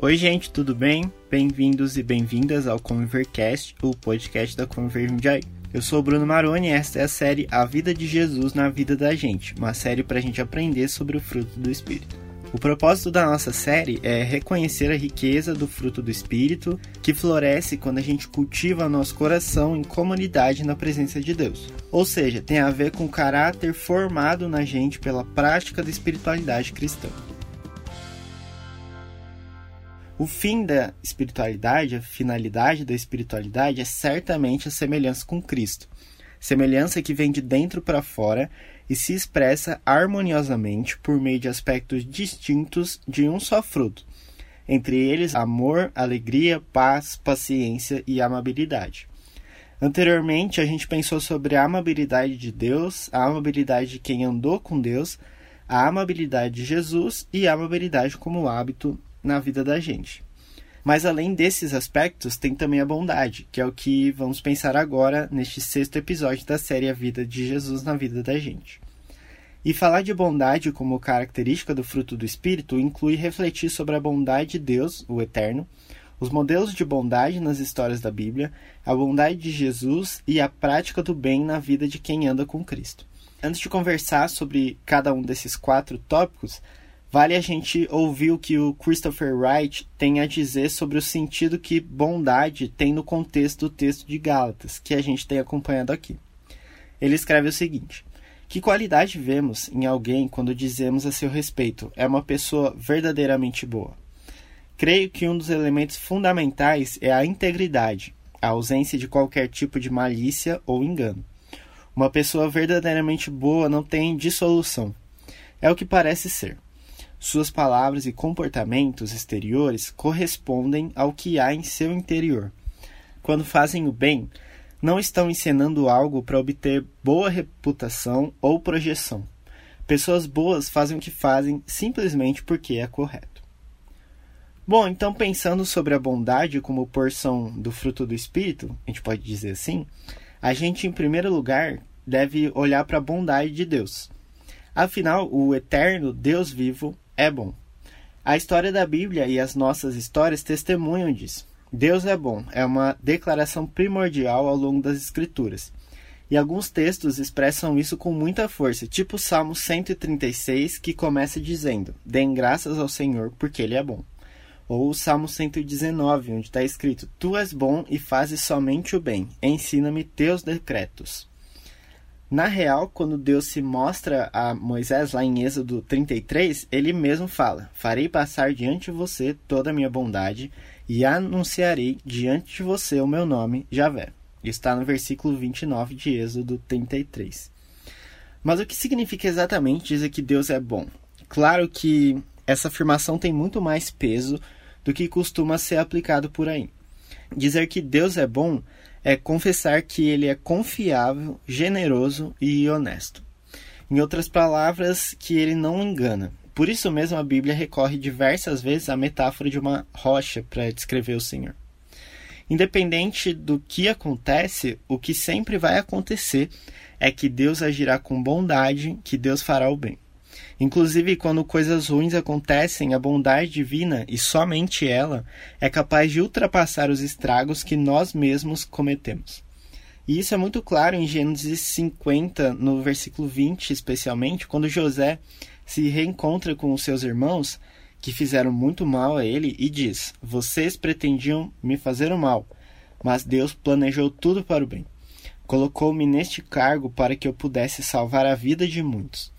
Oi, gente, tudo bem? Bem-vindos e bem-vindas ao Convivercast, o podcast da Conviver Jundiaí. Eu sou o Bruno Maroni e esta é a série A Vida de Jesus na Vida da Gente, uma série para a gente aprender sobre o fruto do Espírito. O propósito da nossa série é reconhecer a riqueza do fruto do Espírito que floresce quando a gente cultiva nosso coração em comunidade na presença de Deus. Ou seja, tem a ver com o caráter formado na gente pela prática da espiritualidade cristã. O fim da espiritualidade, a finalidade da espiritualidade é certamente a semelhança com Cristo. Semelhança que vem de dentro para fora e se expressa harmoniosamente por meio de aspectos distintos de um só fruto, entre eles amor, alegria, paz, paciência e amabilidade. Anteriormente, a gente pensou sobre a amabilidade de Deus, a amabilidade de quem andou com Deus, a amabilidade de Jesus e a amabilidade como hábito na vida da gente. Mas além desses aspectos, tem também a bondade, que é o que vamos pensar agora neste sexto episódio da série A Vida de Jesus na Vida da Gente. E falar de bondade como característica do fruto do Espírito inclui refletir sobre a bondade de Deus, o Eterno, os modelos de bondade nas histórias da Bíblia, a bondade de Jesus e a prática do bem na vida de quem anda com Cristo. Antes de conversar sobre cada um desses quatro tópicos, Vale a gente ouvir o que o Christopher Wright tem a dizer sobre o sentido que bondade tem no contexto do texto de Gálatas, que a gente tem acompanhado aqui. Ele escreve o seguinte: Que qualidade vemos em alguém quando dizemos a seu respeito é uma pessoa verdadeiramente boa? Creio que um dos elementos fundamentais é a integridade, a ausência de qualquer tipo de malícia ou engano. Uma pessoa verdadeiramente boa não tem dissolução. É o que parece ser. Suas palavras e comportamentos exteriores correspondem ao que há em seu interior. Quando fazem o bem, não estão encenando algo para obter boa reputação ou projeção. Pessoas boas fazem o que fazem simplesmente porque é correto. Bom, então pensando sobre a bondade como porção do fruto do Espírito, a gente pode dizer assim, a gente, em primeiro lugar, deve olhar para a bondade de Deus. Afinal, o eterno Deus vivo é bom. A história da Bíblia e as nossas histórias testemunham disso. Deus é bom é uma declaração primordial ao longo das Escrituras. E alguns textos expressam isso com muita força, tipo o Salmo 136, que começa dizendo: Deem graças ao Senhor, porque Ele é bom. Ou o Salmo 119, onde está escrito: Tu és bom e fazes somente o bem, ensina-me teus decretos. Na real, quando Deus se mostra a Moisés lá em Êxodo 33, ele mesmo fala: Farei passar diante de você toda a minha bondade e anunciarei diante de você o meu nome, Javé. Está no versículo 29 de Êxodo 33. Mas o que significa exatamente dizer que Deus é bom? Claro que essa afirmação tem muito mais peso do que costuma ser aplicado por aí. Dizer que Deus é bom é confessar que ele é confiável, generoso e honesto. Em outras palavras, que ele não engana. Por isso mesmo a Bíblia recorre diversas vezes à metáfora de uma rocha para descrever o Senhor. Independente do que acontece, o que sempre vai acontecer é que Deus agirá com bondade, que Deus fará o bem. Inclusive, quando coisas ruins acontecem, a bondade divina, e somente ela, é capaz de ultrapassar os estragos que nós mesmos cometemos. E isso é muito claro em Gênesis 50, no versículo 20, especialmente, quando José se reencontra com os seus irmãos, que fizeram muito mal a ele, e diz: Vocês pretendiam me fazer o mal, mas Deus planejou tudo para o bem. Colocou-me neste cargo para que eu pudesse salvar a vida de muitos.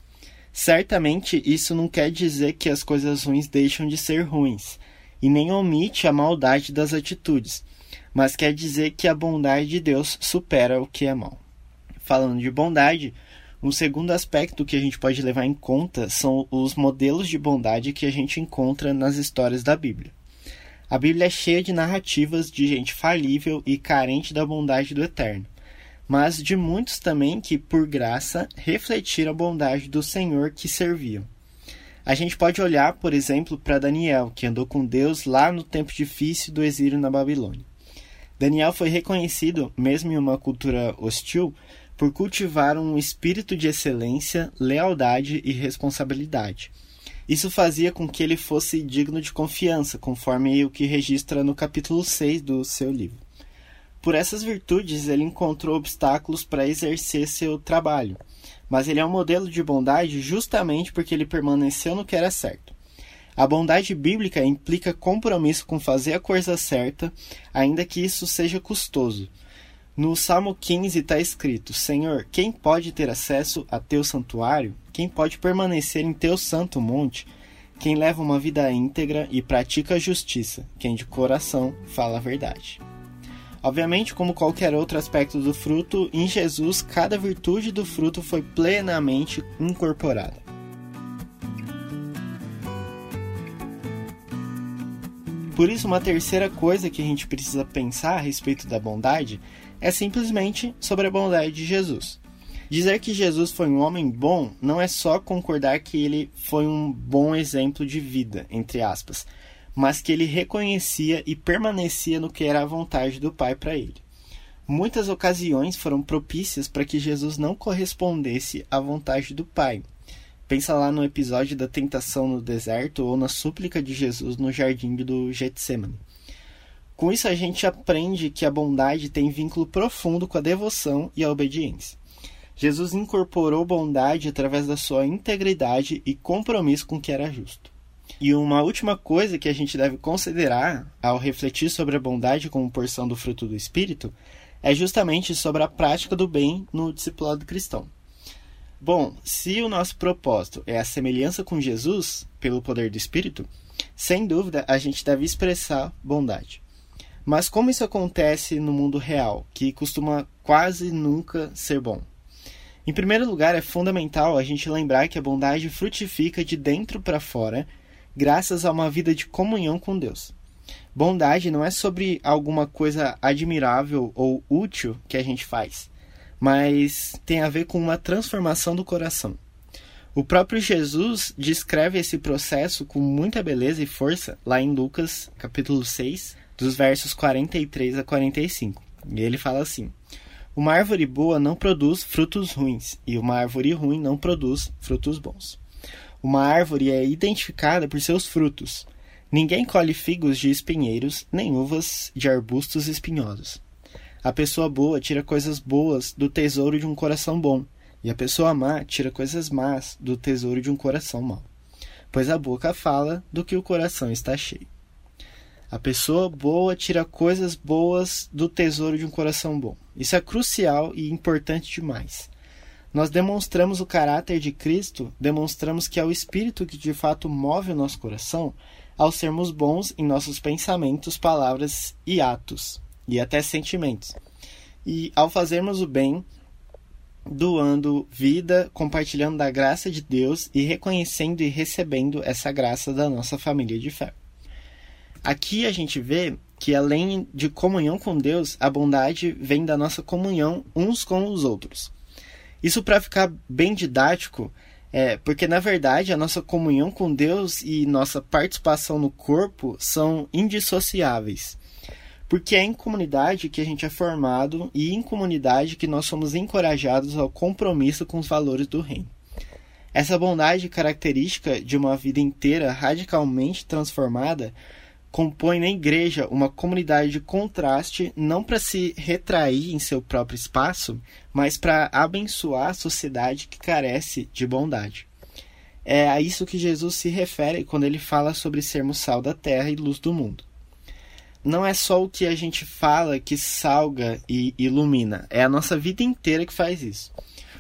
Certamente isso não quer dizer que as coisas ruins deixam de ser ruins, e nem omite a maldade das atitudes, mas quer dizer que a bondade de Deus supera o que é mal. Falando de bondade, um segundo aspecto que a gente pode levar em conta são os modelos de bondade que a gente encontra nas histórias da Bíblia. A Bíblia é cheia de narrativas de gente falível e carente da bondade do Eterno mas de muitos também que, por graça, refletiram a bondade do Senhor que serviam. A gente pode olhar, por exemplo, para Daniel, que andou com Deus lá no tempo difícil do exílio na Babilônia. Daniel foi reconhecido, mesmo em uma cultura hostil, por cultivar um espírito de excelência, lealdade e responsabilidade. Isso fazia com que ele fosse digno de confiança, conforme o que registra no capítulo 6 do seu livro. Por essas virtudes, ele encontrou obstáculos para exercer seu trabalho, mas ele é um modelo de bondade justamente porque ele permaneceu no que era certo. A bondade bíblica implica compromisso com fazer a coisa certa, ainda que isso seja custoso. No Salmo 15 está escrito: Senhor, quem pode ter acesso a teu santuário? Quem pode permanecer em teu santo monte? Quem leva uma vida íntegra e pratica a justiça, quem de coração fala a verdade. Obviamente, como qualquer outro aspecto do fruto, em Jesus cada virtude do fruto foi plenamente incorporada. Por isso, uma terceira coisa que a gente precisa pensar a respeito da bondade é simplesmente sobre a bondade de Jesus. Dizer que Jesus foi um homem bom não é só concordar que ele foi um bom exemplo de vida, entre aspas, mas que ele reconhecia e permanecia no que era a vontade do Pai para ele. Muitas ocasiões foram propícias para que Jesus não correspondesse à vontade do Pai, Pensa lá no episódio da tentação no deserto ou na súplica de Jesus no jardim do Getsemane. Com isso, a gente aprende que a bondade tem vínculo profundo com a devoção e a obediência. Jesus incorporou bondade através da sua integridade e compromisso com o que era justo. E uma última coisa que a gente deve considerar ao refletir sobre a bondade como porção do fruto do Espírito é justamente sobre a prática do bem no discipulado cristão. Bom, se o nosso propósito é a semelhança com Jesus, pelo poder do Espírito, sem dúvida a gente deve expressar bondade. Mas como isso acontece no mundo real, que costuma quase nunca ser bom? Em primeiro lugar, é fundamental a gente lembrar que a bondade frutifica de dentro para fora, graças a uma vida de comunhão com Deus. Bondade não é sobre alguma coisa admirável ou útil que a gente faz mas tem a ver com uma transformação do coração. O próprio Jesus descreve esse processo com muita beleza e força lá em Lucas, capítulo 6, dos versos 43 a 45. E ele fala assim: Uma árvore boa não produz frutos ruins, e uma árvore ruim não produz frutos bons. Uma árvore é identificada por seus frutos. Ninguém colhe figos de espinheiros, nem uvas de arbustos espinhosos. A pessoa boa tira coisas boas do tesouro de um coração bom, e a pessoa má tira coisas más do tesouro de um coração mau. Pois a boca fala do que o coração está cheio. A pessoa boa tira coisas boas do tesouro de um coração bom. Isso é crucial e importante demais. Nós demonstramos o caráter de Cristo, demonstramos que é o Espírito que de fato move o nosso coração ao sermos bons em nossos pensamentos, palavras e atos e até sentimentos. E ao fazermos o bem, doando vida, compartilhando da graça de Deus e reconhecendo e recebendo essa graça da nossa família de fé. Aqui a gente vê que além de comunhão com Deus, a bondade vem da nossa comunhão uns com os outros. Isso para ficar bem didático, é porque na verdade a nossa comunhão com Deus e nossa participação no corpo são indissociáveis. Porque é em comunidade que a gente é formado e em comunidade que nós somos encorajados ao compromisso com os valores do reino. Essa bondade característica de uma vida inteira radicalmente transformada compõe na igreja uma comunidade de contraste não para se retrair em seu próprio espaço, mas para abençoar a sociedade que carece de bondade. É a isso que Jesus se refere quando ele fala sobre sermos sal da terra e luz do mundo não é só o que a gente fala que salga e ilumina, é a nossa vida inteira que faz isso.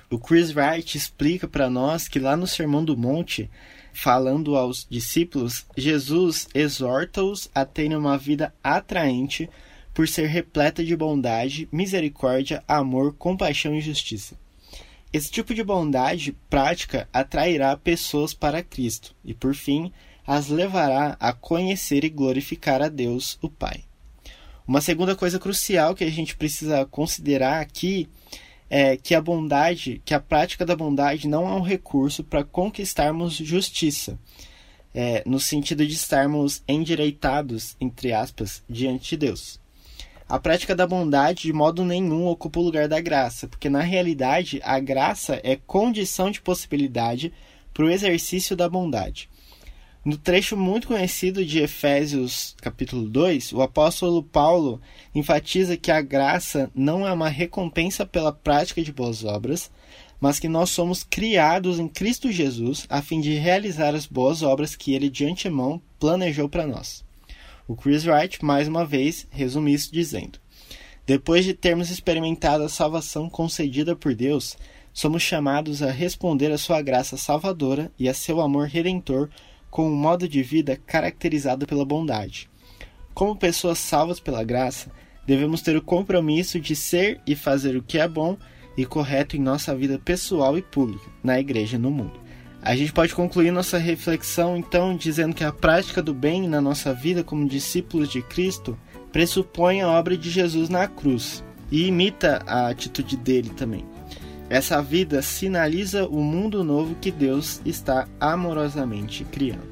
O Chris Wright explica para nós que lá no Sermão do Monte, falando aos discípulos, Jesus exorta-os a terem uma vida atraente por ser repleta de bondade, misericórdia, amor, compaixão e justiça. Esse tipo de bondade prática atrairá pessoas para Cristo e, por fim, as levará a conhecer e glorificar a Deus, o Pai. Uma segunda coisa crucial que a gente precisa considerar aqui é que a bondade, que a prática da bondade não é um recurso para conquistarmos justiça, é, no sentido de estarmos endireitados, entre aspas, diante de Deus. A prática da bondade de modo nenhum ocupa o lugar da graça, porque na realidade a graça é condição de possibilidade para o exercício da bondade. No trecho muito conhecido de Efésios, capítulo 2, o apóstolo Paulo enfatiza que a graça não é uma recompensa pela prática de boas obras, mas que nós somos criados em Cristo Jesus a fim de realizar as boas obras que ele de antemão planejou para nós. O Chris Wright, mais uma vez, resume isso dizendo: Depois de termos experimentado a salvação concedida por Deus, somos chamados a responder à sua graça salvadora e a seu amor redentor com um modo de vida caracterizado pela bondade. Como pessoas salvas pela graça, devemos ter o compromisso de ser e fazer o que é bom e correto em nossa vida pessoal e pública, na igreja e no mundo. A gente pode concluir nossa reflexão então dizendo que a prática do bem na nossa vida como discípulos de Cristo pressupõe a obra de Jesus na cruz e imita a atitude dele também. Essa vida sinaliza o mundo novo que Deus está amorosamente criando.